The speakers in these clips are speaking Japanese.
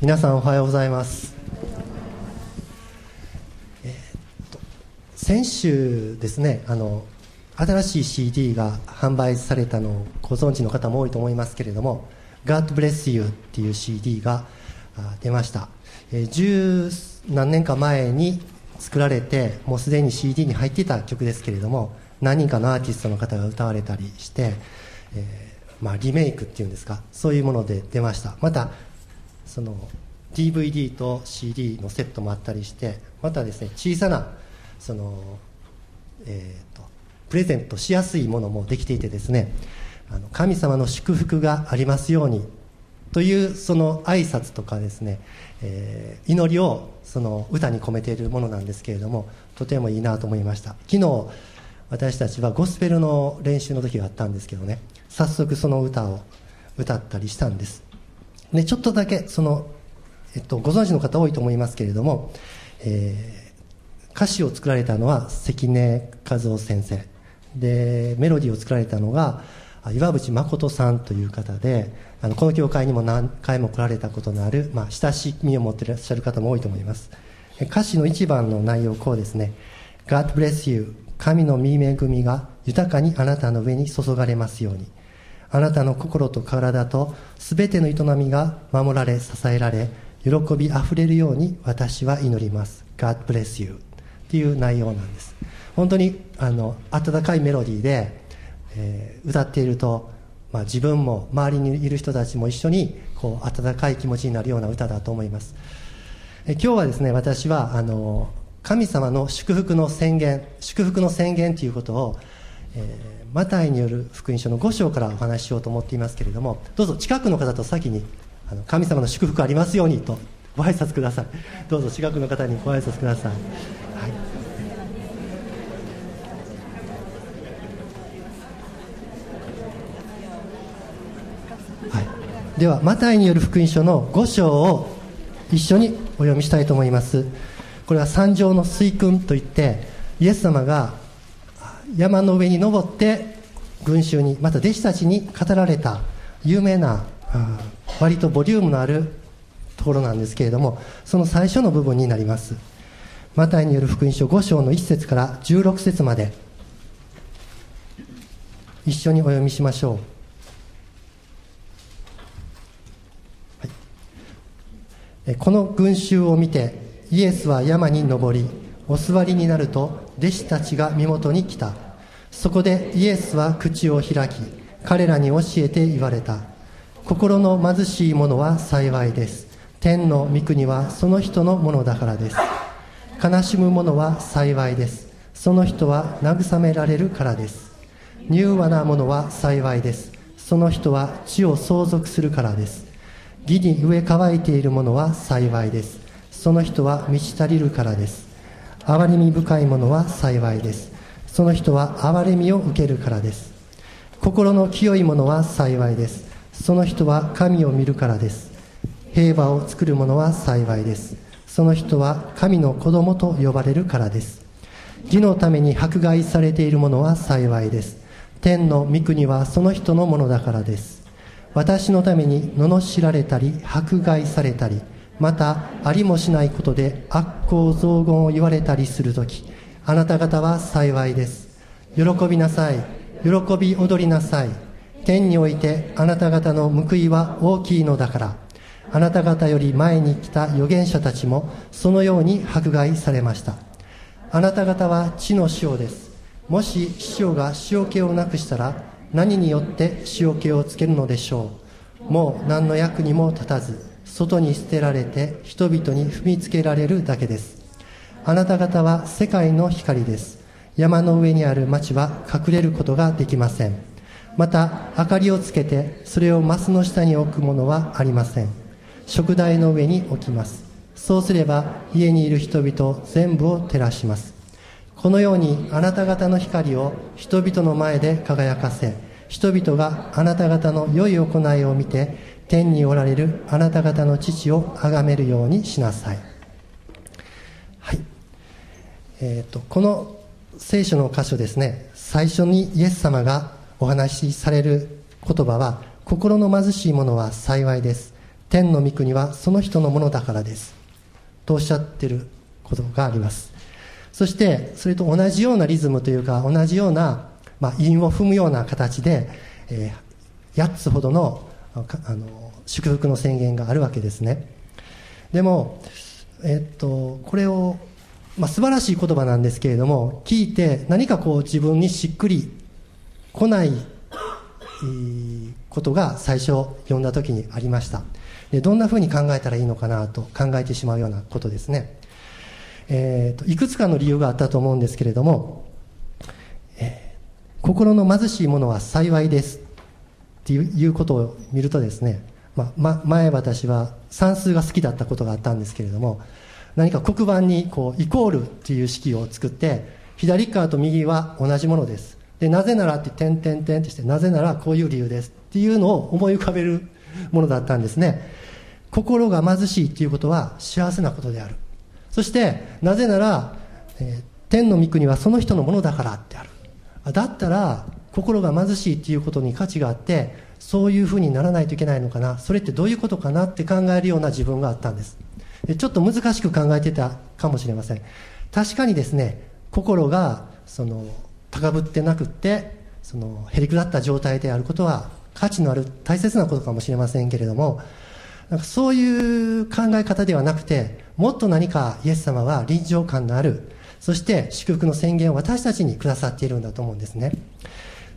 皆さんおはようございます、えー、っと先週ですねあの新しい CD が販売されたのをご存知の方も多いと思いますけれども「God Bless You」っていう CD が出ました、えー、十何年か前に作られてもうすでに CD に入っていた曲ですけれども何人かのアーティストの方が歌われたりして、えーまあ、リメイクっていうんですかそういうもので出ました。またその DVD と CD のセットもあったりしてまたですね小さなその、えーと、プレゼントしやすいものもできていてですねあの神様の祝福がありますようにというその挨拶とかですね、え、祈りをその歌に込めているものなんですけれどもとてもいいなと思いました。昨日私たちはゴスペルの練習の時があったんですけどね早速その歌を歌ったりしたんです。でちょっとだけその、えっと、ご存知の方多いと思いますけれども、えー、歌詞を作られたのは関根和夫先生。でメロディーを作られたのが岩渕誠さんという方であのこの教会にも何回も来られたことのある、まあ、親しみを持っていらっしゃる方も多いと思います。歌詞の一番の内容こうですね。God bless you 神の御恵みが豊かにあなたの上に注がれますように。あなたの心と体と全ての営みが守られ支えられ喜びあふれるように私は祈ります。God bless you っていう内容なんです。本当にあの温かいメロディーで、えー、歌っていると、まあ、自分も周りにいる人たちも一緒にこう温かい気持ちになるような歌だと思います、え今日はですね私はあの神様の祝福の宣言祝福の宣言ということを、えーマタイによる福音書の5章からお話ししようと思っていますけれどもどうぞ近くの方と先にあの神様の祝福ありますようにとご挨拶ください。どうぞ近くの方にご挨拶ください、はい、ではマタイによる福音書の5章を一緒にお読みしたいと思います。これは三条の水訓といってイエス様が山の上に登って群衆にまた弟子たちに語られた有名な割とボリュームのあるところなんですけれどもその最初の部分になります。マタイによる福音書5章の1節から16節まで。一緒にお読みしましょう、はい、この群衆を見てイエスは山に登りお座りになると弟子たちが身元に来た。そこでイエスは口を開き彼らに教えて言われた。心の貧しい者は幸いです。天の御国はその人のものだからです。悲しむ者は幸いです。その人は慰められるからです。柔和な者は幸いです。その人は地を相続するからです。義に植え乾いている者は幸いです。その人は満ち足りるからです。憐れみ深い者は幸いです。その人は憐れみを受けるからです。心の清い者は幸いです。その人は神を見るからです。平和を作る者は幸いです。その人は神の子供と呼ばれるからです。義のために迫害されている者は幸いです。天の御国はその人のものだからです。私のために罵られたり迫害されたりまたありもしないことで悪行雑言を言われたりするときあなた方は幸いです。喜びなさい。喜び踊りなさい。天においてあなた方の報いは大きいのだから。あなた方より前に来た預言者たちもそのように迫害されました。あなた方は地の塩です。もし塩が塩気をなくしたら何によって塩気をつけるのでしょう。もう何の役にも立たず。外に捨てられて人々に踏みつけられるだけです。あなた方は世界の光です。山の上にある町は隠れることができません。また明かりをつけてそれをマスの下に置くものはありません。食台の上に置きます。そうすれば家にいる人々全部を照らします。このようにあなた方の光を人々の前で輝かせ人々があなた方の良い行いを見て天におられるあなた方の父を崇めるようにしなさい。はい。えっ、ー、と、この聖書の箇所ですね、最初にイエス様がお話しされる言葉は、心の貧しい者は幸いです。天の御国はその人のものだからですとおっしゃってることがありますそしてそれと同じようなリズムというか同じような、まあ、韻を踏むような形で、えー、8つほどのあの祝福の宣言があるわけですね。でも、えっと、これを、まあ、素晴らしい言葉なんですけれども聞いて何かこう自分にしっくりこないことが最初読んだ時にありました。でどんなふうに考えたらいいのかなと考えてしまうようなことですね、えーと、いくつかの理由があったと思うんですけれども、えー、心の貧しいものは幸いです。っていうことを見るとですね、まま、前私は算数が好きだったことがあったんですけれども何か黒板にこうイコールっていう式を作って左側と右は同じものです。でなぜならって点点点ってしてなぜならこういう理由ですっていうのを思い浮かべるものだったんですね。心が貧しいっていうことは幸せなことである。そしてなぜなら、えー、天の御国はその人のものだからってある。だったら心が貧しいっていうことに価値があってそういうふうにならないといけないのかな。それってどういうことかなって考えるような自分があったんです。ちょっと難しく考えてたかもしれません。確かにですね心がその高ぶってなくってそのへりくだった状態であることは価値のある大切なことかもしれませんけれどもなんかそういう考え方ではなくてもっと何かイエス様は臨場感のあるそして祝福の宣言を私たちにくださっているんだと思うんですね。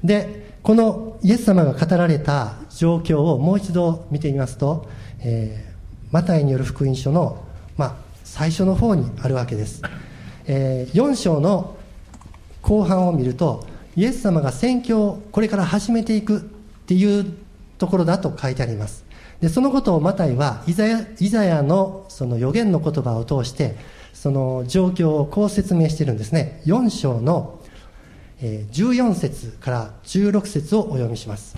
でこのイエス様が語られた状況をもう一度見てみますと、えー、マタイによる福音書の、まあ、最初の方にあるわけです、えー、4章の後半を見るとイエス様が宣教をこれから始めていくっていうところだと書いてあります。でそのことをマタイはイザヤイザヤのその予言の言葉を通してその状況をこう説明しているんですね。4章の14節から16節をお読みします。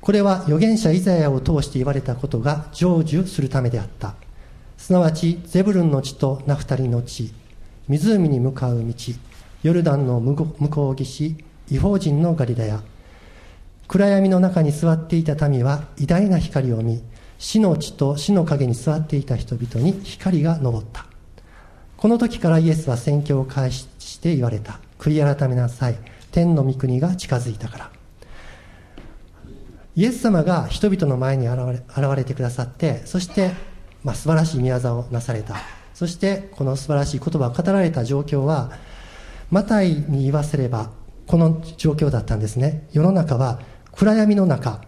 これは預言者イザヤを通して言われたことが成就するためであった。すなわちゼブルンの地とナフタリの地湖に向かう道ヨルダンの向こう岸違法人のガリラヤ暗闇の中に座っていた民は偉大な光を見死の地と死の影に座っていた人々に光が昇った。この時からイエスは宣教を開始して言われた。悔い改めなさい。天の御国が近づいたから。イエス様が人々の前に現れ現れてくださってそして、まあ、素晴らしい宮沢をなされた。そしてこの素晴らしい言葉を語られた状況はマタイに言わせればこの状況だったんですね。世の中は暗闇の中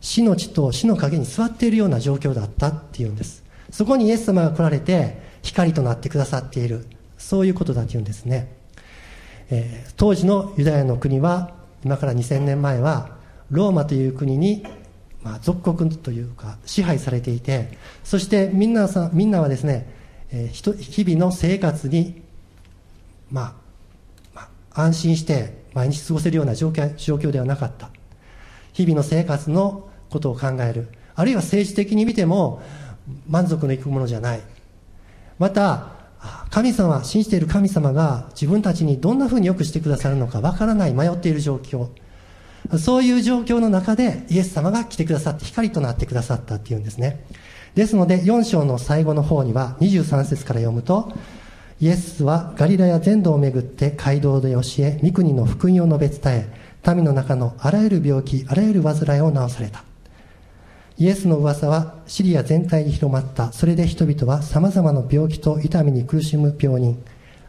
死の地と死の影に座っているような状況だったっていうんです。そこにイエス様が来られて光となってくださっている。そういうことだというんですね、えー、当時のユダヤの国は今から2000年前はローマという国に、まあ、属国というか支配されていてそしてみんなさみんなはですね、えー、日々の生活に、まあ、まあ、安心して毎日過ごせるような状況状況ではなかった。日々の生活のことを考える。あるいは政治的に見ても満足のいくものじゃない。また神様信じている神様が自分たちにどんなふうによくしてくださるのかわからない迷っている状況。そういう状況の中でイエス様が来てくださって光となってくださったっていうんですね。ですので4章の最後の方には23節から読むとイエスはガリラや全土を巡って街道で教え三国の福音を述べ伝え民の中のあらゆる病気あらゆる患いを治された。イエスの噂はシリア全体に広まった。それで人々はさまざまな病気と痛みに苦しむ病人。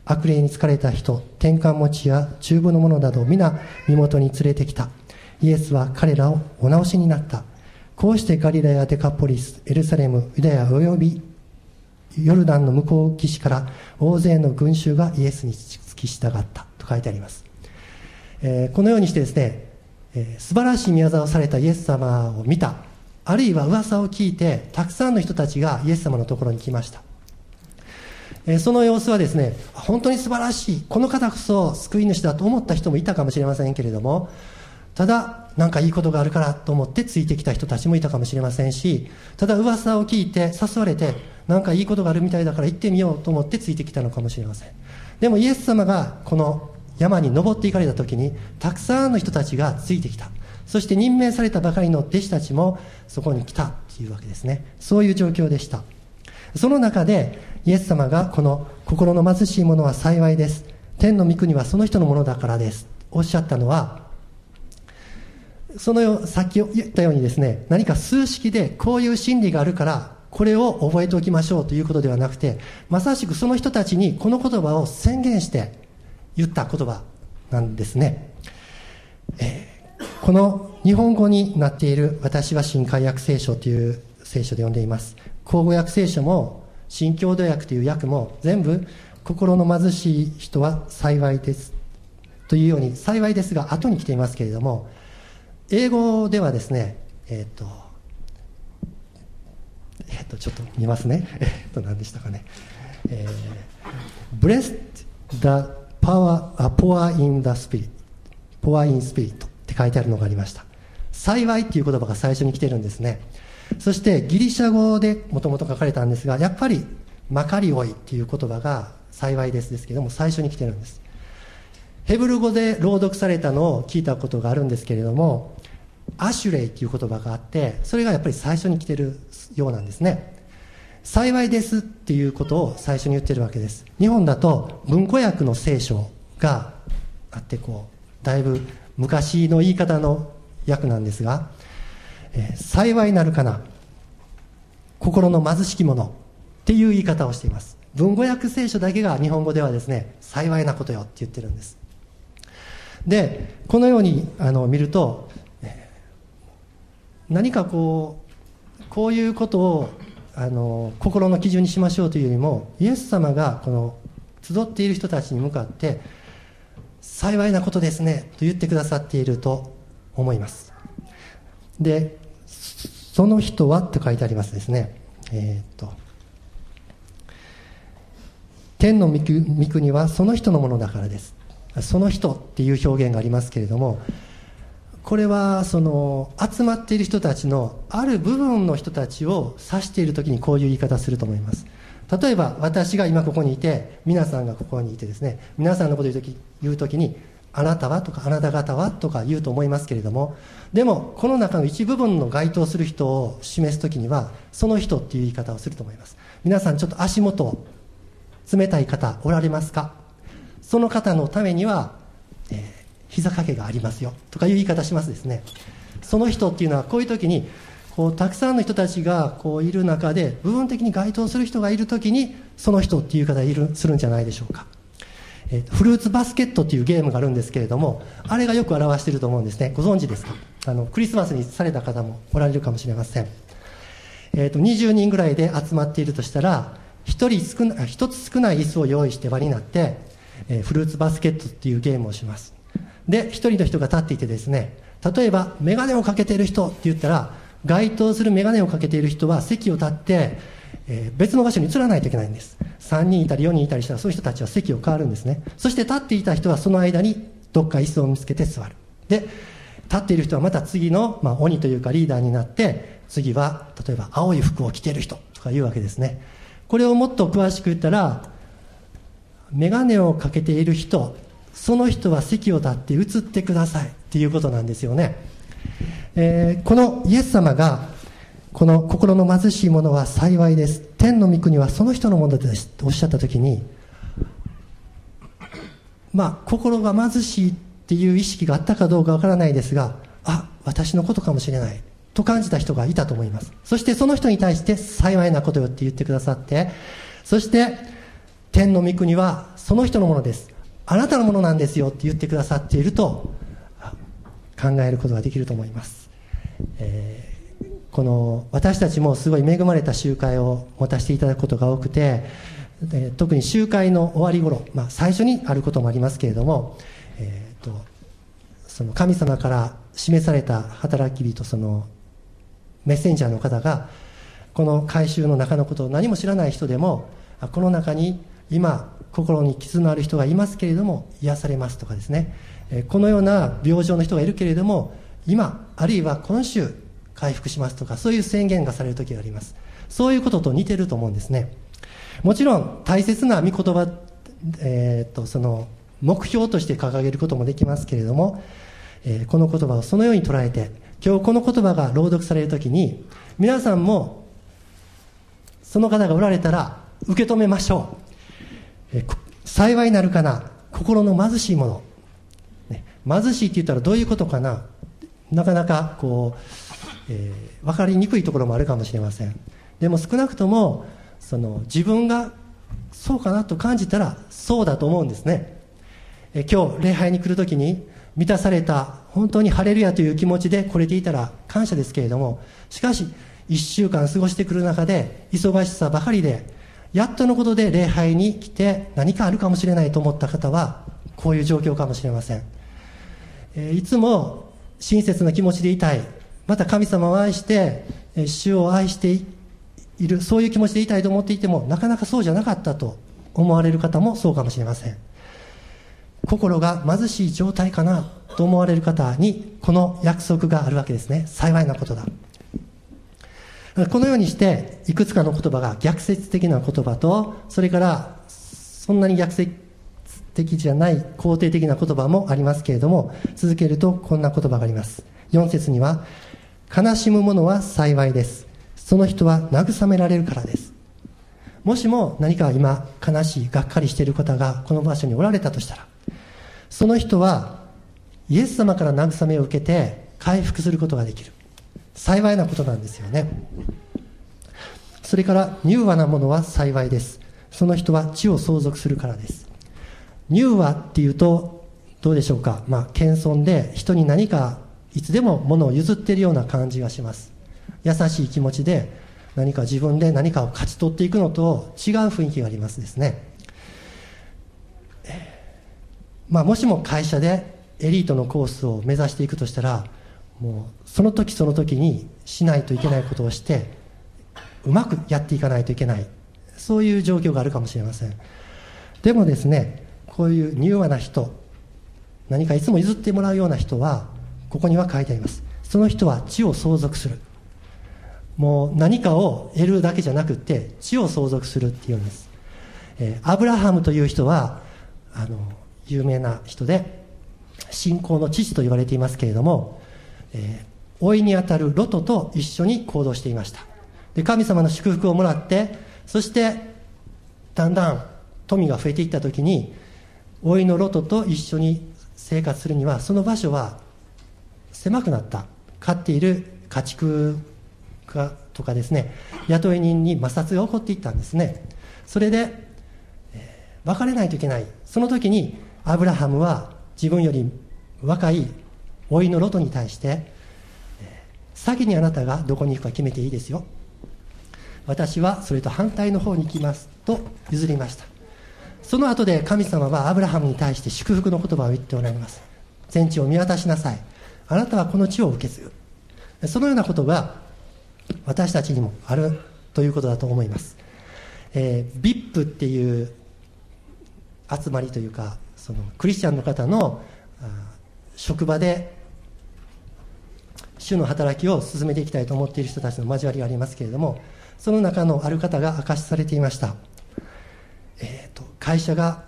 悪霊に疲れた人転換持ちや中部の者など皆身元に連れてきた。イエスは彼らをお直しになった。こうしてガリラやデカポリスエルサレムユダヤおよびヨルダンの向こう岸から大勢の群衆がイエスに付き従った。と書いてあります。えー、このようにしてですね、えー、素晴らしい宮沢をされたイエス様を見た。あるいは噂を聞いてたくさんの人たちがイエス様のところに来ました、その様子はですね本当に素晴らしい。この方こそ救い主だと思った人もいたかもしれませんけれどもただ何かいいことがあるからと思ってついてきた人たちもいたかもしれませんしただ噂を聞いて誘われて何かいいことがあるみたいだから行ってみようと思ってついてきたのかもしれません。でもイエス様がこの山に登っていかれた時にたくさんの人たちがついてきた。そして任命されたばかりの弟子たちもそこに来たというわけですね。そういう状況でした。その中でイエス様がこの心の貧しい者は幸いです。天の御国はその人のものだからです。おっしゃったのはそのよさっき言ったようにですね何か数式でこういう真理があるからこれを覚えておきましょうということではなくてまさしくその人たちにこの言葉を宣言して言った言葉なんですね、えー、この日本語になっている私は新海訳聖書という聖書で読んでいます。口語訳聖書も新郷土訳という訳も全部心の貧しい人は幸いですというように幸いですが後に来ていますけれども英語ではですねえっ、ー、とえっ、ー、とちょっと見ますね。えっ、ー、と何でしたかね、えー、Blessed the power, poor in the spirit poor in spirit 書いてあるのがありました。幸いっていう言葉が最初に来てるんですね。そしてギリシャ語でもともと書かれたんですがやっぱりマカリオイっていう言葉が幸いですですけども最初に来てるんです。ヘブル語で朗読されたのを聞いたことがあるんですけれどもアシュレイっていう言葉があってそれがやっぱり最初に来てるようなんですね。幸いですっていうことを最初に言ってるわけです。日本だと文庫訳の聖書があってこうだいぶ昔の言い方の訳なんですが、えー、幸いなるかな心の貧しき者っていう言い方をしています。文語訳聖書だけが日本語ではですね幸いなことよって言ってるんです。でこのようにあの見ると何かこうこういうことをあの心の基準にしましょうというよりもイエス様がこの集っている人たちに向かって幸いなことですねと言ってくださっていると思います。でその人はと書いてありますですね。えー、っと天の御国はその人のものだからです。その人っていう表現がありますけれどもこれはその集まっている人たちのある部分の人たちを指している時にこういう言い方すると思います。例えば私が今ここにいて皆さんがここにいてですね皆さんのことを言う時言う時にあなたはとかあなた方はとか言うと思いますけれどもでもこの中の一部分の該当する人を示す時にはその人っていう言い方をすると思います。皆さんちょっと足元冷たい方おられますか？その方のためには、えー、膝掛けがありますよとかいう言い方しますですね。その人っていうのはこういう時にこうたくさんの人たちがこういる中で部分的に該当する人がいる時にその人っていう言い方いるするんじゃないでしょうか、えー、フルーツバスケットっていうゲームがあるんですけれどもあれがよく表していると思うんですね。ご存知ですか？あのクリスマスにされた方もおられるかもしれません、えーと、20人ぐらいで集まっているとしたら1人少な1つ少ない椅子を用意して輪になってえー、フルーツバスケットっていうゲームをします。で一人の人が立っていてですね例えば眼鏡をかけている人って言ったら該当する眼鏡をかけている人は席を立って、えー、別の場所に移らないといけないんです。3人いたり4人いたりしたらそういう人たちは席を変わるんですね。そして立っていた人はその間にどっか椅子を見つけて座る。で立っている人はまた次の、まあ、鬼というかリーダーになって次は例えば青い服を着ている人とかいうわけですね。これをもっと詳しく言ったら眼鏡をかけている人その人は席を立って移ってくださいっていうことなんですよね、えー、このイエス様がこの心の貧しい者は幸いです。天の御国はその人のものです。とおっしゃった時にまあ心が貧しいっていう意識があったかどうかわからないですがあ私のことかもしれない。と感じた人がいたと思います。そしてその人に対して幸いなことよって言ってくださってそして天の御国はその人のものです。あなたのものなんですよって言ってくださっていると考えることができると思います、えー、この私たちもすごい恵まれた集会を持たせていただくことが多くて、え、特に集会の終わり頃、まあ、最初にあることもありますけれども、えーと、その神様から示された働き人そのメッセンジャーの方がこの改宗の中のことを何も知らない人でもこの中に今心に傷のある人がいますけれども癒されますとかですね。このような病状の人がいるけれども今あるいは今週回復しますとかそういう宣言がされる時があります。そういうことと似てると思うんですね。もちろん大切な御言葉、えー、っとその目標として掲げることもできますけれどもえー、この言葉をそのように捉えて今日この言葉が朗読される時に皆さんもその方がおられたら受け止めましょう、えー、幸いなるかな心の貧しいもの、貧しいって言ったらどういうことかな？なかなかこう、えー、分かりにくいところもあるかもしれません。でも少なくともその自分がそうかなと感じたらそうだと思うんですね。え今日礼拝に来るときに満たされた本当に晴れるやという気持ちで来れていたら感謝ですけれどもしかし1週間過ごしてくる中で忙しさばかりでやっとのことで礼拝に来て何かあるかもしれないと思った方はこういう状況かもしれません、えいつも親切な気持ちでいたい。また神様を愛して主を愛しているそういう気持ちでいたいと思っていてもなかなかそうじゃなかったと思われる方もそうかもしれません。心が貧しい状態かなと思われる方にこの約束があるわけですね。幸いなことだ。このようにしていくつかの言葉が逆説的な言葉とそれからそんなに逆説的じゃない肯定的な言葉もありますけれども続けるとこんな言葉があります。4節には悲しむ者は幸いです。その人は慰められるからです。もしも何か今悲しいがっかりしている方がこの場所におられたとしたらその人はイエス様から慰めを受けて回復することができる。幸いなことなんですよね。それから柔和なものは幸いです。その人は地を相続するからです。柔和っていうとどうでしょうか？まあ謙遜で人に何かいつでも物を譲っているような感じがします。優しい気持ちで何か自分で何かを勝ち取っていくのと違う雰囲気がありますですね。まあ、もしも会社でエリートのコースを目指していくとしたらもうその時その時にしないといけないことをしてうまくやっていかないといけない。そういう状況があるかもしれません。でもですねこういう柔和な人何かいつも譲ってもらうような人はここには書いてあります。その人は地を相続する。もう何かを得るだけじゃなくて地を相続するっていうんです、えー、アブラハムという人はあの有名な人で信仰の父と言われていますけれども、えー、老いにあたるロトと一緒に行動していました。で神様の祝福をもらってそしてだんだん富が増えていった時に老いのロトと一緒に生活するにはその場所は狭くなった。飼っている家畜がとかですね雇い人に摩擦が起こっていったんですね。それで、えー、別れないといけない。その時にアブラハムは自分より若い老いのロトに対して先にあなたがどこに行くか決めていいですよ。私はそれと反対の方に行きますと譲りました。その後で神様はアブラハムに対して祝福の言葉を言っておられます。全地を見渡しなさい。あなたはこの地を受け継ぐ。そのようなことが私たちにもあるということだと思います、えー、VIP っていう集まりというかそのクリスチャンの方の職場で主の働きを進めていきたいと思っている人たちの交わりがありますけれどもその中のある方が明かしされていました、会社が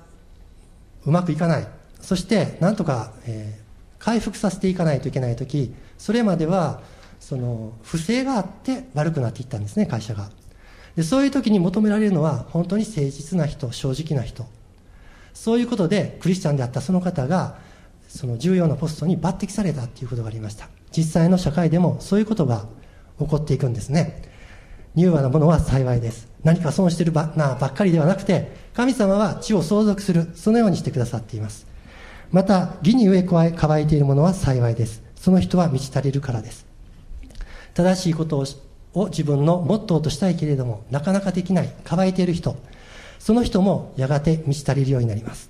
うまくいかない。そしてなんとか、えー、回復させていかないといけない時それまではその不正があって悪くなっていったんですね会社が。でそういう時に求められるのは本当に誠実な人正直な人。そういうことでクリスチャンであったその方がその重要なポストに抜擢されたということがありました。実際の社会でもそういうことが起こっていくんですね。柔和なものは幸いです。何か損してるばなばっかりではなくて神様は地を相続する。そのようにしてくださっています。また義に植え乾いているものは幸いです。その人は満ち足りるからです。正しいことを自分のモットーとしたいけれどもなかなかできない乾いている人。その人もやがて満ち足りるようになります。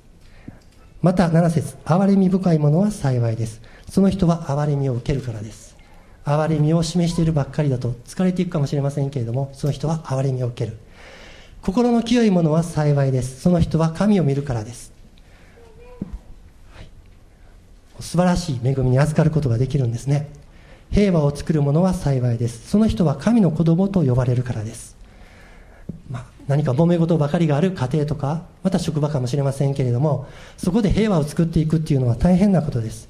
また7節憐れみ深いものは幸いです。その人は憐れみを受けるからです。憐れみを示しているばっかりだと疲れていくかもしれませんけれどもその人は憐れみを受ける。心の清いものは幸いです。その人は神を見るからです、はい、素晴らしい恵みに預かることができるんですね。平和を作る者は幸いです。その人は神の子供と呼ばれるからです。まあ何か揉め事ばかりがある家庭とかまた職場かもしれませんけれどもそこで平和を作っていくっていうのは大変なことです。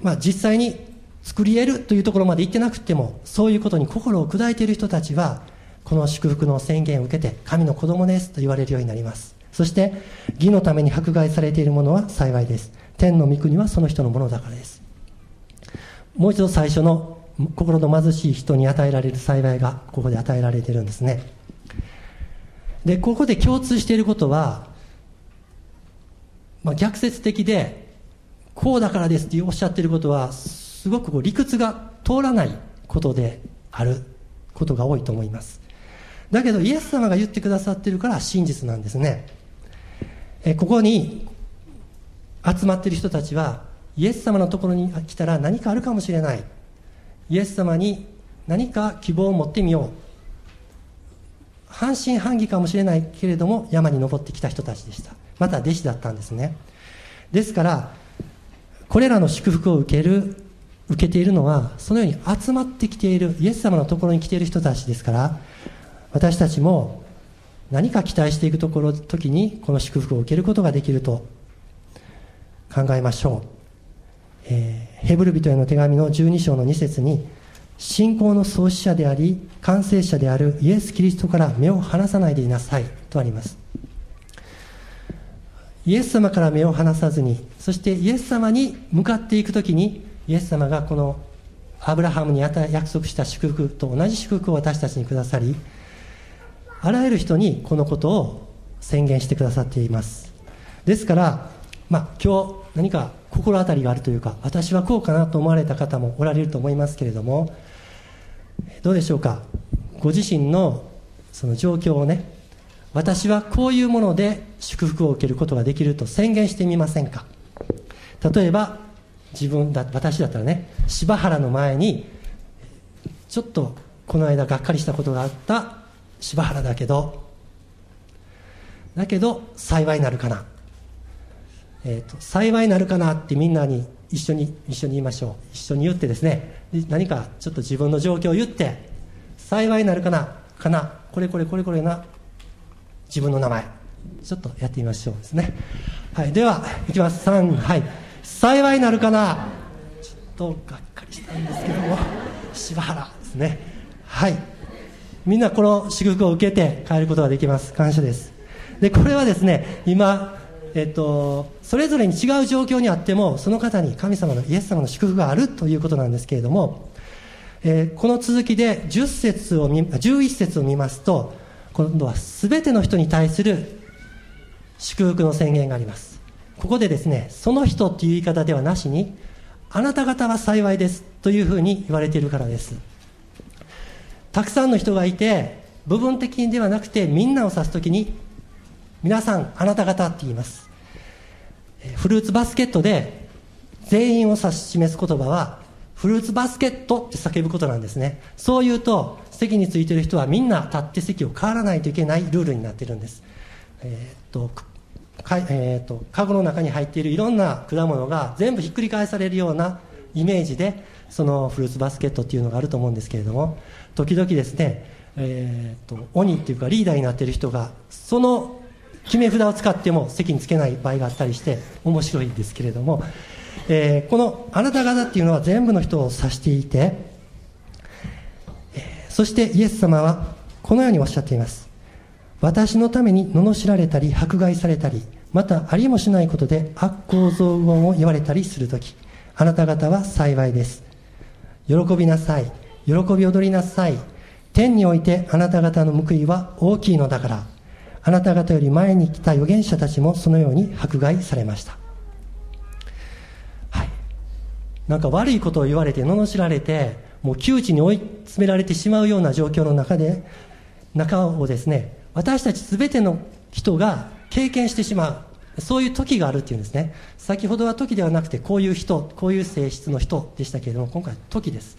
まあ、実際に作り得るというところまで行ってなくてもそういうことに心を砕いている人たちはこの祝福の宣言を受けて神の子供ですと言われるようになります。そして義のために迫害されているものは幸いです。天の御国はその人のものだからです。もう一度最初の心の貧しい人に与えられる幸いがここで与えられているんですね。でここで共通していることは、まあ、逆説的でこうだからですっておっしゃっていることはすごくこう理屈が通らないことであることが多いと思います。だけどイエス様が言ってくださってるから真実なんですね。えここに集まってる人たちはイエス様のところに来たら何かあるかもしれない。イエス様に何か希望を持ってみよう。半信半疑かもしれないけれども山に登ってきた人たちでした。また弟子だったんですね。ですからこれらの祝福を受ける受けているのはそのように集まってきているイエス様のところに来ている人たちですから私たちも何か期待していくところ時にこの祝福を受けることができると考えましょう、えー、ヘブル人への手紙の12章の2節に信仰の創始者であり完成者であるイエス・キリストから目を離さないでいなさいとあります。イエス様から目を離さずにそしてイエス様に向かっていく時にイエス様がこのアブラハムに約束した祝福と同じ祝福を私たちにくださりあらゆる人にこのことを宣言してくださっています。ですから、まあ、今日何か心当たりがあるというか私はこうかなと思われた方もおられると思いますけれどもどうでしょうか？ご自身のその状況をね私はこういうもので祝福を受けることができると宣言してみませんか？例えば自分だ私だったらね柴原の前にちょっとこの間がっかりしたことがあった柴原だけどだけど幸いなるかな、えーと、幸いなるかなってみんなに一緒に一緒に言いましょう。一緒に言ってですね何かちょっと自分の状況を言って幸いなるかなかなこれこれこれこれな自分の名前ちょっとやってみましょうですね。はいではいきます。3はい。幸いなるかな？ちょっとがっかりしたんですけども柴原ですね。はい。みんなこの祝福を受けて帰ることができます。感謝です。でこれはですね今えっと、それぞれに違う状況にあってもその方に神様のイエス様の祝福があるということなんですけれども、えー、この続きで10節を見11節を見ますと今度は全ての人に対する祝福の宣言があります。ここでですねその人っていう言い方ではなしにあなた方は幸いですというふうに言われているからです。たくさんの人がいて部分的にではなくてみんなを指す時に皆さんあなた方って言います。フルーツバスケットで全員を指し示す言葉はフルーツバスケットって叫ぶことなんですね。そう言うと席についてる人はみんな立って席を変わらないといけないルールになってるんです。えー、っとか、えー、っとカゴの中に入っているいろんな果物が全部ひっくり返されるようなイメージでそのフルーツバスケットっていうのがあると思うんですけれども時々ですね、えーと、鬼っていうかリーダーになっている人がその決め札を使っても席につけない場合があったりして面白いんですけれども、えー、このあなた方っていうのは全部の人を指していて、えー、そしてイエス様はこのようにおっしゃっています。私のために罵られたり迫害されたりまたありもしないことで悪行増言を言われたりするときあなた方は幸いです。喜びなさい。喜び踊りなさい。天においてあなた方の報いは大きいのだからあなた方より前に来た預言者たちもそのように迫害されました。はい。なんか悪いことを言われて罵られてもう窮地に追い詰められてしまうような状況の中で中をですね私たち全ての人が経験してしまう。そういう時があるっていうんですね。先ほどは時ではなくてこういう人こういう性質の人でしたけれども今回は時です。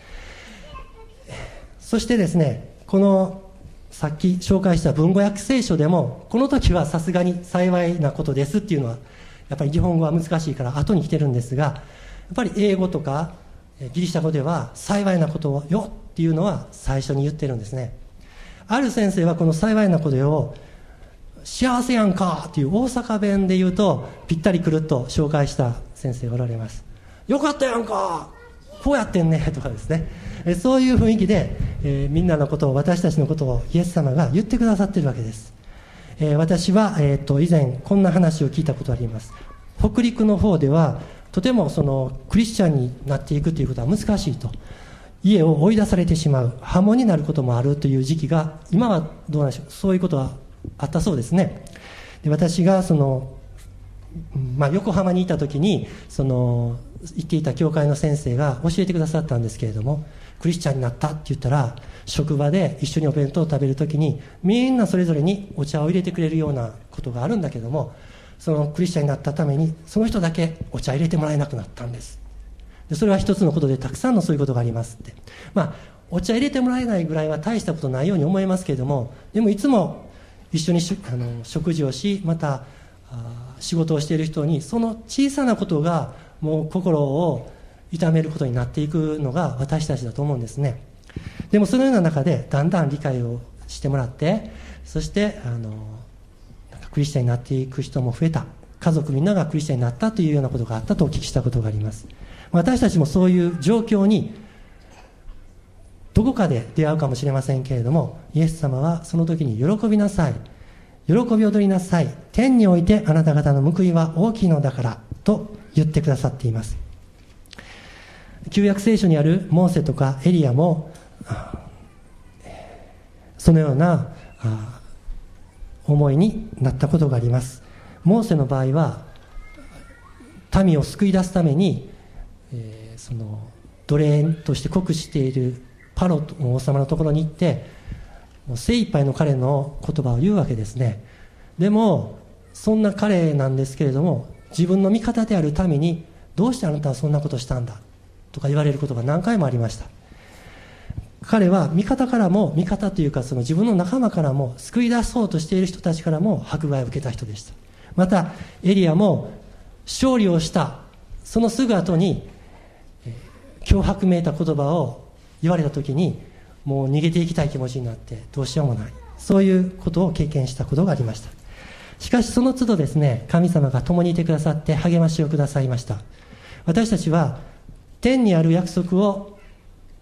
そしてですねこのさっき紹介した文語訳聖書でもこの時はさすがに幸いなことですっていうのはやっぱり日本語は難しいから後に来てるんですがやっぱり英語とかギリシャ語では幸いなことよっていうのは最初に言ってるんですね。ある先生はこの幸いなことを幸せやんかっていう大阪弁で言うとぴったりくるっと紹介した先生がおられます。よかったやんか。こうやってんね。とかですね。そういう雰囲気で、えー、みんなのことを私たちのことをイエス様が言ってくださってるわけです、えー、私は、えーと、以前こんな話を聞いたことがあります。北陸の方ではとてもそのクリスチャンになっていくということは難しいと。家を追い出されてしまう。破門になることもあるという時期が今はどうなんでしょう。そういうことはあったそうですね。で私がその、まあ、横浜にいた時にその行っていた教会の先生が教えてくださったんですけれどもクリスチャンになったって言ったら職場で一緒にお弁当を食べる時にみんなそれぞれにお茶を入れてくれるようなことがあるんだけどもそのクリスチャンになったためにその人だけお茶入れてもらえなくなったんです。でそれは一つのことでたくさんのそういうことがありますって。まあお茶入れてもらえないぐらいは大したことないように思いますけれどもでもいつも一緒にあの食事をしまた仕事をしている人にその小さなことがもう心を痛めることになっていくのが私たちだと思うんですね。でもそのような中でだんだん理解をしてもらってそしてあのクリスチャンになっていく人も増えた。家族みんながクリスチャンになったというようなことがあったとお聞きしたことがあります。私たちもそういう状況にどこかで出会うかもしれませんけれどもイエス様はその時に喜びなさい。喜び踊りなさい。天においてあなた方の報いは大きいのだからと言ってくださっています。旧約聖書にあるモーセとかエリアもそのような思いになったことがあります。モーセの場合は民を救い出すために、えー、その奴隷として酷使しているパロの王様のところに行ってもう精一杯の彼の言葉を言うわけですね。でもそんな彼なんですけれども自分の味方である民にどうしてあなたはそんなことしたんだ？とか言われることが何回もありました。彼は味方からも味方というかその自分の仲間からも救い出そうとしている人たちからも迫害を受けた人でした。またエリアも勝利をしたそのすぐ後に脅迫めいた言葉を言われた時にもう逃げていきたい気持ちになってどうしようもない。そういうことを経験したことがありました。しかしその都度ですね神様が共にいてくださって励ましをくださいました。私たちは天にある約束を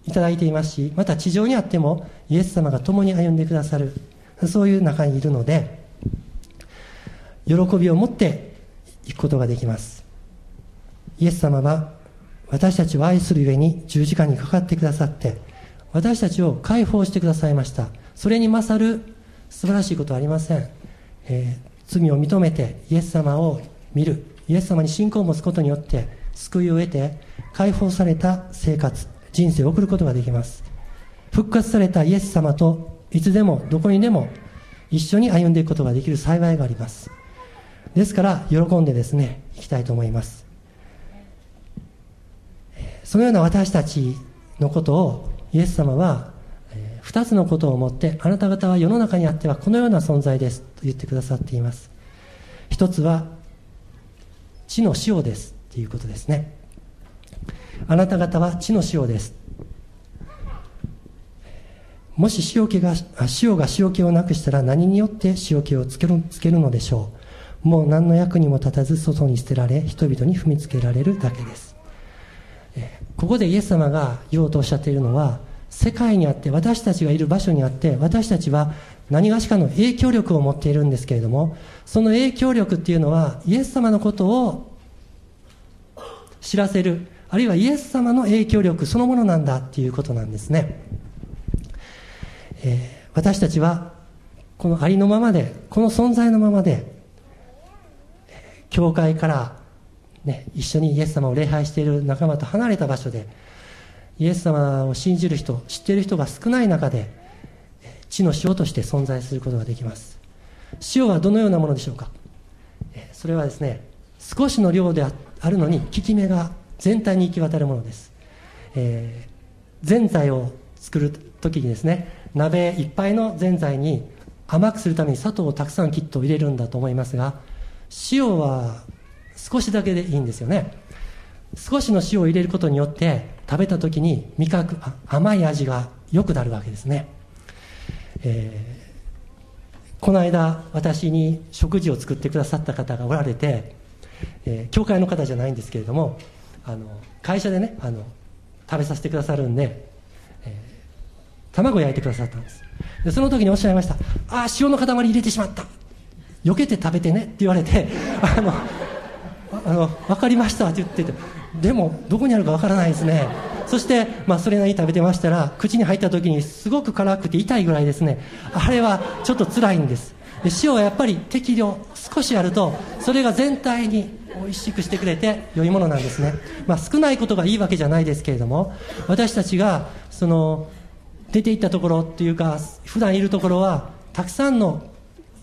いただいていますしまた地上にあってもイエス様が共に歩んでくださるそういう中にいるので喜びを持っていくことができます。イエス様は私たちを愛するゆえに十字架にかかってくださって私たちを解放してくださいました。それに勝る素晴らしいことはありません、えー、罪を認めてイエス様を見る。イエス様に信仰を持つことによって救いを得て解放された生活人生を送ることができます。復活されたイエス様といつでもどこにでも一緒に歩んでいくことができる幸いがあります。ですから喜んでですねいきたいと思います。そのような私たちのことをイエス様は二つのことをもってあなた方は世の中にあってはこのような存在ですと言ってくださっています。一つは地の塩ですということですね。あなた方は地の塩です。もし塩気が塩が塩気をなくしたら何によって塩気をつけるつけるのでしょう。もう何の役にも立たず外に捨てられ人々に踏みつけられるだけです。ここでイエス様が言おうとおっしゃっているのは世界にあって私たちがいる場所にあって私たちは何がしかの影響力を持っているんですけれどもその影響力っていうのはイエス様のことを知らせるあるいはイエス様の影響力そのものなんだっていうことなんですね、えー、私たちはこのありのままでこの存在のままで教会から、ね、一緒にイエス様を礼拝している仲間と離れた場所でイエス様を信じる人知っている人が少ない中で地の塩として存在することができます。塩はどのようなものでしょうか？それはですね少しの量であるのに効き目が全体に行き渡るものです、えー、ぜんざいを作る時にですね鍋いっぱいのぜんざいに甘くするために砂糖をたくさんきっと入れるんだと思いますが塩は少しだけでいいんですよね。少しの塩を入れることによって食べた時に味覚甘い味が良くなるわけですね、えー、この間私に食事を作ってくださった方がおられて、えー、教会の方じゃないんですけれどもあの会社でねあの食べさせてくださるんで、えー、卵焼いてくださったんです。でその時におっしゃいました「ああ塩の塊入れてしまった。避けて食べてね」って言われてあのあの分かりましたって言っててでもどこにあるか分からないですね。そして、まあ、それなりに食べてましたら口に入った時にすごく辛くて痛いぐらいですね。あれはちょっと辛いんです。で塩はやっぱり適量少しあるとそれが全体に美味しくしてくれて良いものなんですね、まあ、少ないことがいいわけじゃないですけれども私たちがその出て行ったところっていうか普段いるところはたくさんの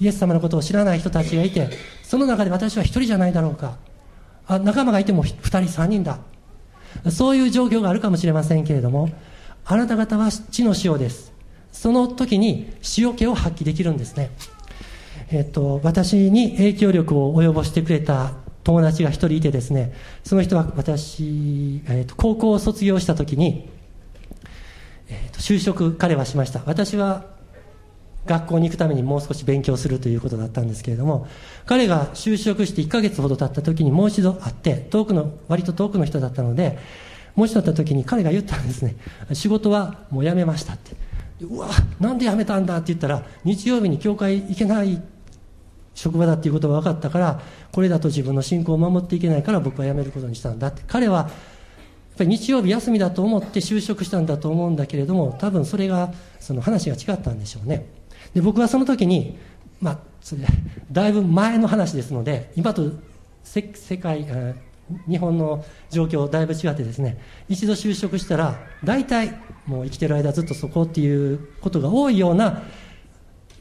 イエス様のことを知らない人たちがいてその中で私は一人じゃないだろうか。仲間がいても2人3人だ。そういう状況があるかもしれませんけれどもあなた方は地の塩です。その時に塩気を発揮できるんですね。えっと、私に影響力を及ぼしてくれた友達が一人いてですねその人は私、えっと、高校を卒業した時に、えっと、就職彼はしました。私は学校に行くためにもう少し勉強するということだったんですけれども彼が就職して1ヶ月ほど経った時にもう一度会って遠くの割と遠くの人だったのでもう一度会った時に彼が言ったんですね。仕事はもう辞めましたって。うわなんで辞めたんだって言ったら日曜日に教会行けない職場だっていうことが分かったからこれだと自分の信仰を守っていけないから僕は辞めることにしたんだって。彼はやっぱり日曜日休みだと思って就職したんだと思うんだけれども多分それがその話が違ったんでしょうね。で僕はその時にまあそれだいぶ前の話ですので今と世界日本の状況だいぶ違ってですね一度就職したら大体もう生きてる間ずっとそこっていうことが多いような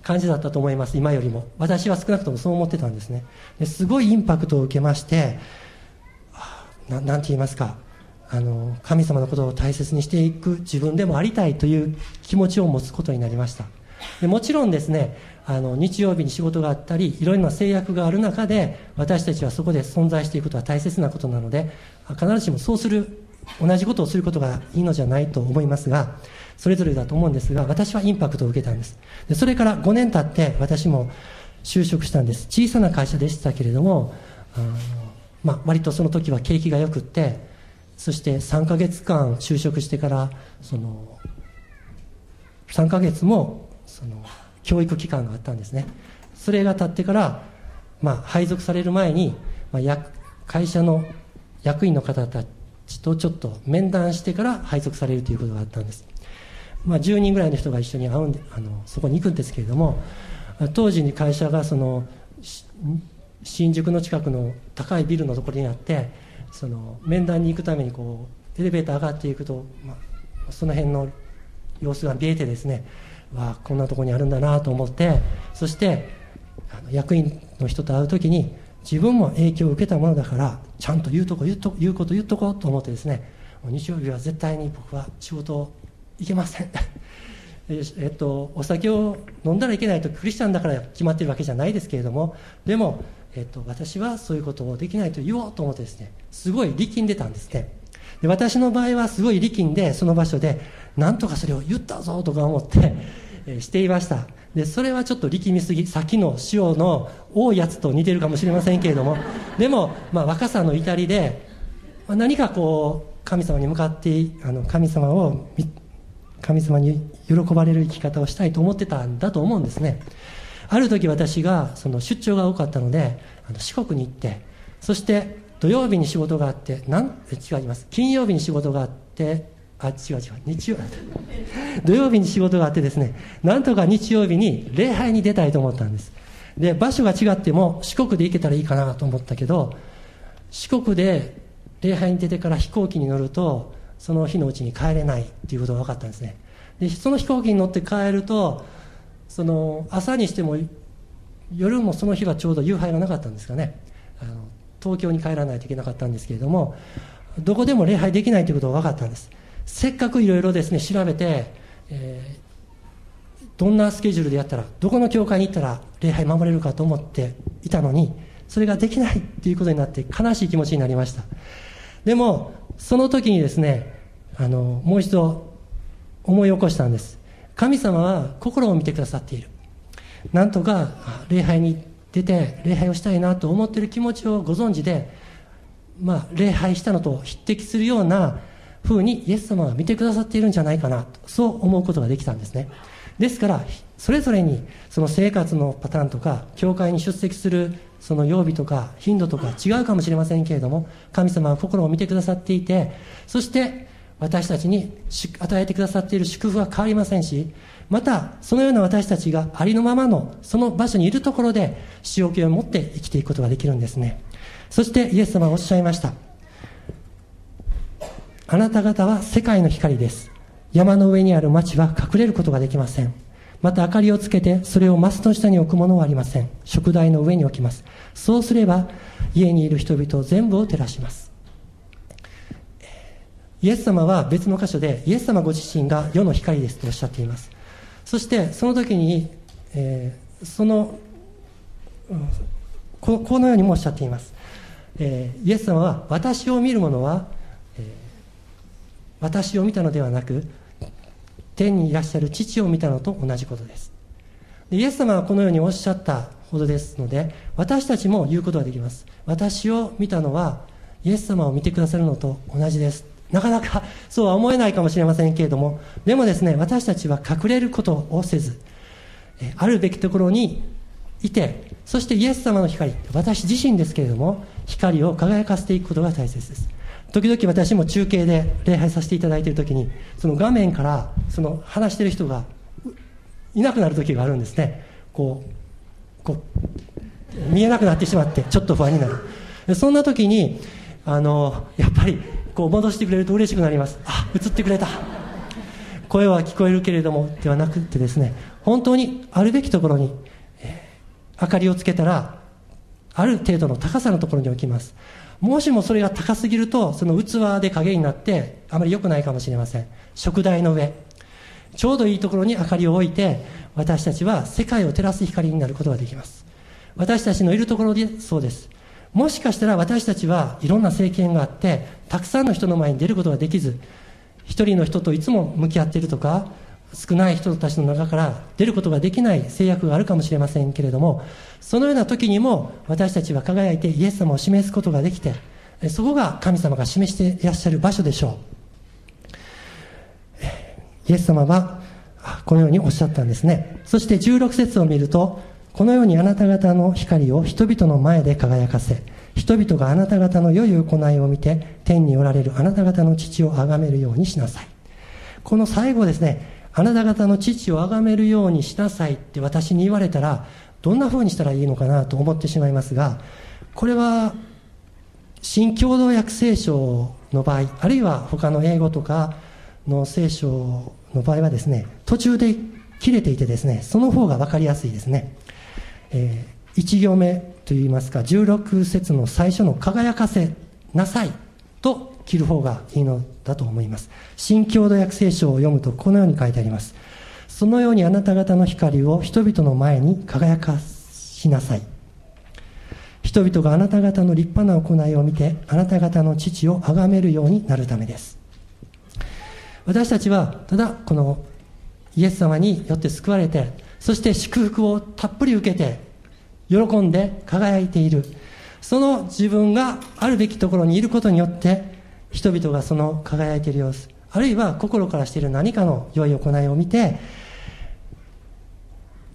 感じだったと思います今よりも。私は少なくともそう思ってたんですね。ですごいインパクトを受けまして何て言いますかあの神様のことを大切にしていく自分でもありたいという気持ちを持つことになりました。でもちろんですねあの日曜日に仕事があったりいろいろな制約がある中で私たちはそこで存在していくことは大切なことなので必ずしもそうする同じことをすることがいいのじゃないと思いますがそれぞれだと思うんですが私はインパクトを受けたんです。でそれから5年経って私も就職したんです。小さな会社でしたけれどもあの、まあ、割とその時は景気がよくってそして3ヶ月間就職してからその3ヶ月もその教育期間があったんですね。それが経ってから、まあ、配属される前に、まあ、会社の役員の方たちとちょっと面談してから配属されるということがあったんです。まあ、10人ぐらいの人が一緒に会うんであのそこに行くんですけれども当時に会社がその新宿の近くの高いビルのところにあってその面談に行くためにこうエレベーター上がっていくと、まあ、その辺の様子が見えてですねわあこんなとこにあるんだなと思ってそしてあの役員の人と会う時に自分も影響を受けたものだからちゃんと言うとこ言うと言うこと言っとこうと思ってですね日曜日は絶対に僕は仕事をいけません。えっと、お酒を飲んだらいけないとクリスチャンだから決まってるわけじゃないですけれどもでも、えっと、私はそういうことをできないと言おうと思ってですねすごい力んでたんですねで私の場合はすごい力んでその場所でなんとかそれを言ったぞとか思って、していました。でそれはちょっと力みすぎさっきの塩の多いやつと似てるかもしれませんけれども。でも、まあ、若さの至りで、まあ、何かこう神様に向かってあの神様を神様に喜ばれる生き方をしたいと思ってたんだと思うんですね。ある時私がその出張が多かったのであの四国に行ってそして土曜日に仕事があってなん違います。金曜日に仕事があってあ違う違う。日曜土曜日に仕事があってですねなんとか日曜日に礼拝に出たいと思ったんです。で場所が違っても四国で行けたらいいかなと思ったけど四国で礼拝に出てから飛行機に乗るとその日のうちに帰れないっていうことが分かったんですね。でその飛行機に乗って帰るとその朝にしても夜もその日はちょうど夕飯がなかったんですかね。あの東京に帰らないといけなかったんですけれどもどこでも礼拝できないということが分かったんです。せっかくいろいろですね調べて、えー、どんなスケジュールでやったらどこの教会に行ったら礼拝守れるかと思っていたのにそれができないっていうことになって悲しい気持ちになりました。でもその時にですねあのもう一度思い起こしたんです。神様は心を見てくださっている。なんとか礼拝に出て礼拝をしたいなと思っている気持ちをご存知でまあ、礼拝したのと匹敵するような風にイエス様が見てくださっているんじゃないかなとそう思うことができたんですね。ですからそれぞれにその生活のパターンとか教会に出席するその曜日とか頻度とか違うかもしれませんけれども神様は心を見てくださっていてそして私たちに与えてくださっている祝福は変わりませんしまたそのような私たちがありのままのその場所にいるところで塩気を持って生きていくことができるんですね。そしてイエス様はおっしゃいました。あなた方は世界の光です。山の上にある町は隠れることができません。また明かりをつけてそれをマスの下に置くものはありません。食台の上に置きます。そうすれば家にいる人々を全部を照らします。イエス様は別の箇所でイエス様ご自身が世の光ですとおっしゃっています。そしてその時に、えー、その、ここのようにもおっしゃっています、えー、イエス様は私を見る者は、私を見たのではなく天にいらっしゃる父を見たのと同じことです。イエス様はこのようにおっしゃったほどですので私たちも言うことができます。私を見たのはイエス様を見てくださるのと同じです。なかなか そうは思えないかもしれませんけれどもでもですね私たちは隠れることをせずあるべきところにいてそしてイエス様の光私自身ですけれども光を輝かせていくことが大切です。時々私も中継で礼拝させていただいている時にその画面からその話している人がいなくなる時があるんですね。こうこう見えなくなってしまってちょっと不安になる。そんな時にあのやっぱりこう戻してくれると嬉しくなります。あ映ってくれた。声は聞こえるけれどもではなくてですね本当にあるべきところに、えー、明かりをつけたらある程度の高さのところに置きます。もしもそれが高すぎるとその器で影になってあまり良くないかもしれません。食台の上。ちょうどいいところに明かりを置いて私たちは世界を照らす光になることができます。私たちのいるところでそうです。もしかしたら私たちはいろんな政権があってたくさんの人の前に出ることができず一人の人といつも向き合っているとか少ない人たちの中から出ることができない制約があるかもしれませんけれどもそのような時にも私たちは輝いてイエス様を示すことができてそこが神様が示していらっしゃる場所でしょう。イエス様はこのようにおっしゃったんですね。そして16節を見るとこのようにあなた方の光を人々の前で輝かせ人々があなた方の良い行いを見て天におられるあなた方の父を崇めるようにしなさい。この最後ですねあなた方の父を崇めるようにしなさいって私に言われたらどんな風にしたらいいのかなと思ってしまいますがこれは新共同訳聖書の場合あるいは他の英語とかの聖書の場合はですね途中で切れていてですねその方が分かりやすいですね。えー、1行目といいますか16節の最初の「輝かせなさい」と切る方がいいのだと思います。新共同訳聖書を読むとこのように書いてあります。そのようにあなた方の光を人々の前に輝かしなさい。人々があなた方の立派な行いを見てあなた方の父を崇めるようになるためです。私たちはただこのイエス様によって救われてそして祝福をたっぷり受けて喜んで輝いている。その自分があるべきところにいることによって人々がその輝いている様子。あるいは心からしている何かの良い行いを見て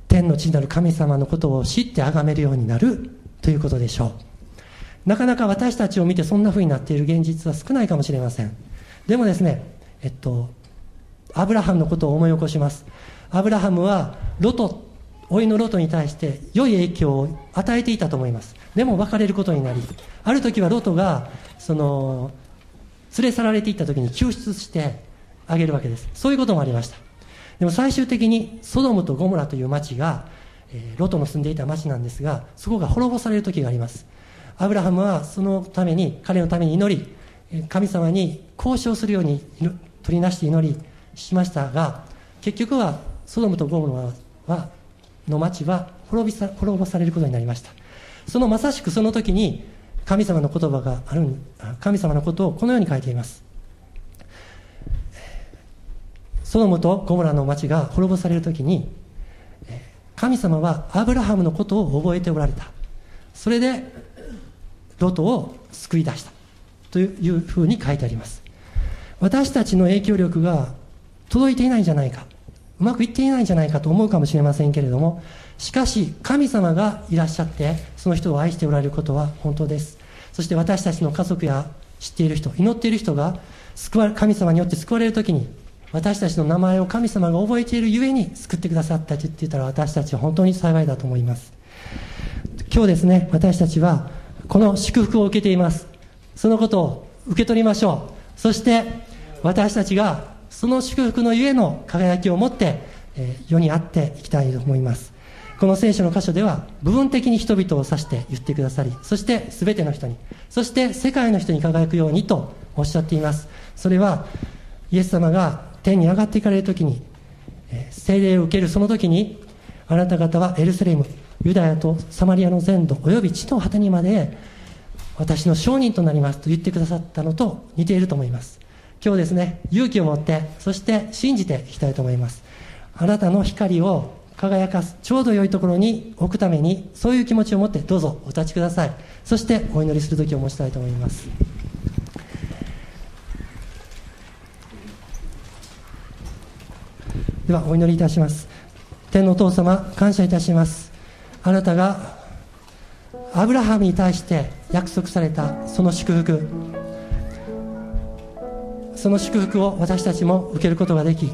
天の地になる神様のことを知って崇めるようになるということでしょう。なかなか私たちを見てそんな風になっている現実は少ないかもしれません。でもですねえっとアブラハムのことを思い起こします。アブラハムはロト老いのロトに対して良い影響を与えていたと思います。でも別れることになりある時はロトがその連れ去られていった時に救出してあげるわけです。そういうこともありました。でも最終的にソドムとゴモラという町が、えー、ロトの住んでいた町なんですがそこが滅ぼされる時があります。アブラハムはそのために彼のために祈り神様に交渉するように取りなして祈りしましたが結局はソドムとゴモラはの町は滅びさ滅ぼされることになりました。そのまさしくその時に神様の言葉がある神様のことをこのように書いています。ソドムとゴモラの町が滅ぼされる時に神様はアブラハムのことを覚えておられた。それでロトを救い出した。というふうに書いてあります。私たちの影響力が届いていないんじゃないか。うまくいっていないんじゃないかと思うかもしれませんけれどもしかし神様がいらっしゃってその人を愛しておられることは本当です。そして私たちの家族や知っている人祈っている人が救わ神様によって救われる時に私たちの名前を神様が覚えているゆえに救ってくださったと言ってたら私たちは本当に幸いだと思います。今日ですね私たちはこの祝福を受けています。そのことを受け取りましょう。そして私たちがその祝福のゆえの輝きを持って、え世にあっていきたいと思います。この聖書の箇所では部分的に人々を指して言ってくださりそして全ての人にそして世界の人に輝くようにとおっしゃっています。それはイエス様が天に上がっていかれる時に、え聖霊を受けるその時にあなた方はエルサレムユダヤとサマリアの全土および地の果てにまで私の証人となりますと言ってくださったのと似ていると思います。今日ですね勇気を持ってそして信じていきたいと思います。あなたの光を輝かすちょうど良いところに置くためにそういう気持ちを持ってどうぞお立ちください。そしてお祈りする時を持ちたいと思います。ではお祈りいたします。天のお父様感謝いたします。あなたがアブラハムに対して約束されたその祝福。その祝福を私たちも受けることができ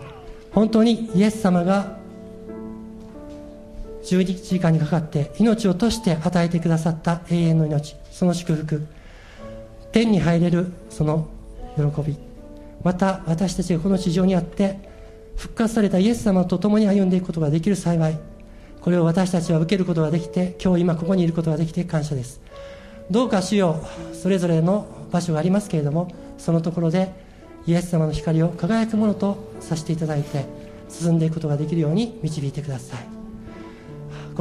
本当にイエス様が12時間にかかって命を賭して与えてくださった永遠の命その祝福。天に入れるその喜び。また私たちがこの地上にあって復活されたイエス様と共に歩んでいくことができる幸いこれを私たちは受けることができて今日今ここにいることができて感謝です。どうか主よそれぞれの場所がありますけれどもそのところでイエス様の光を輝くものとさせていただいて進んでいくことができるように導いてください。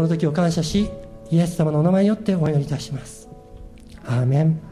この時を感謝しイエス様のお名前によってお祈りいたします。アーメン。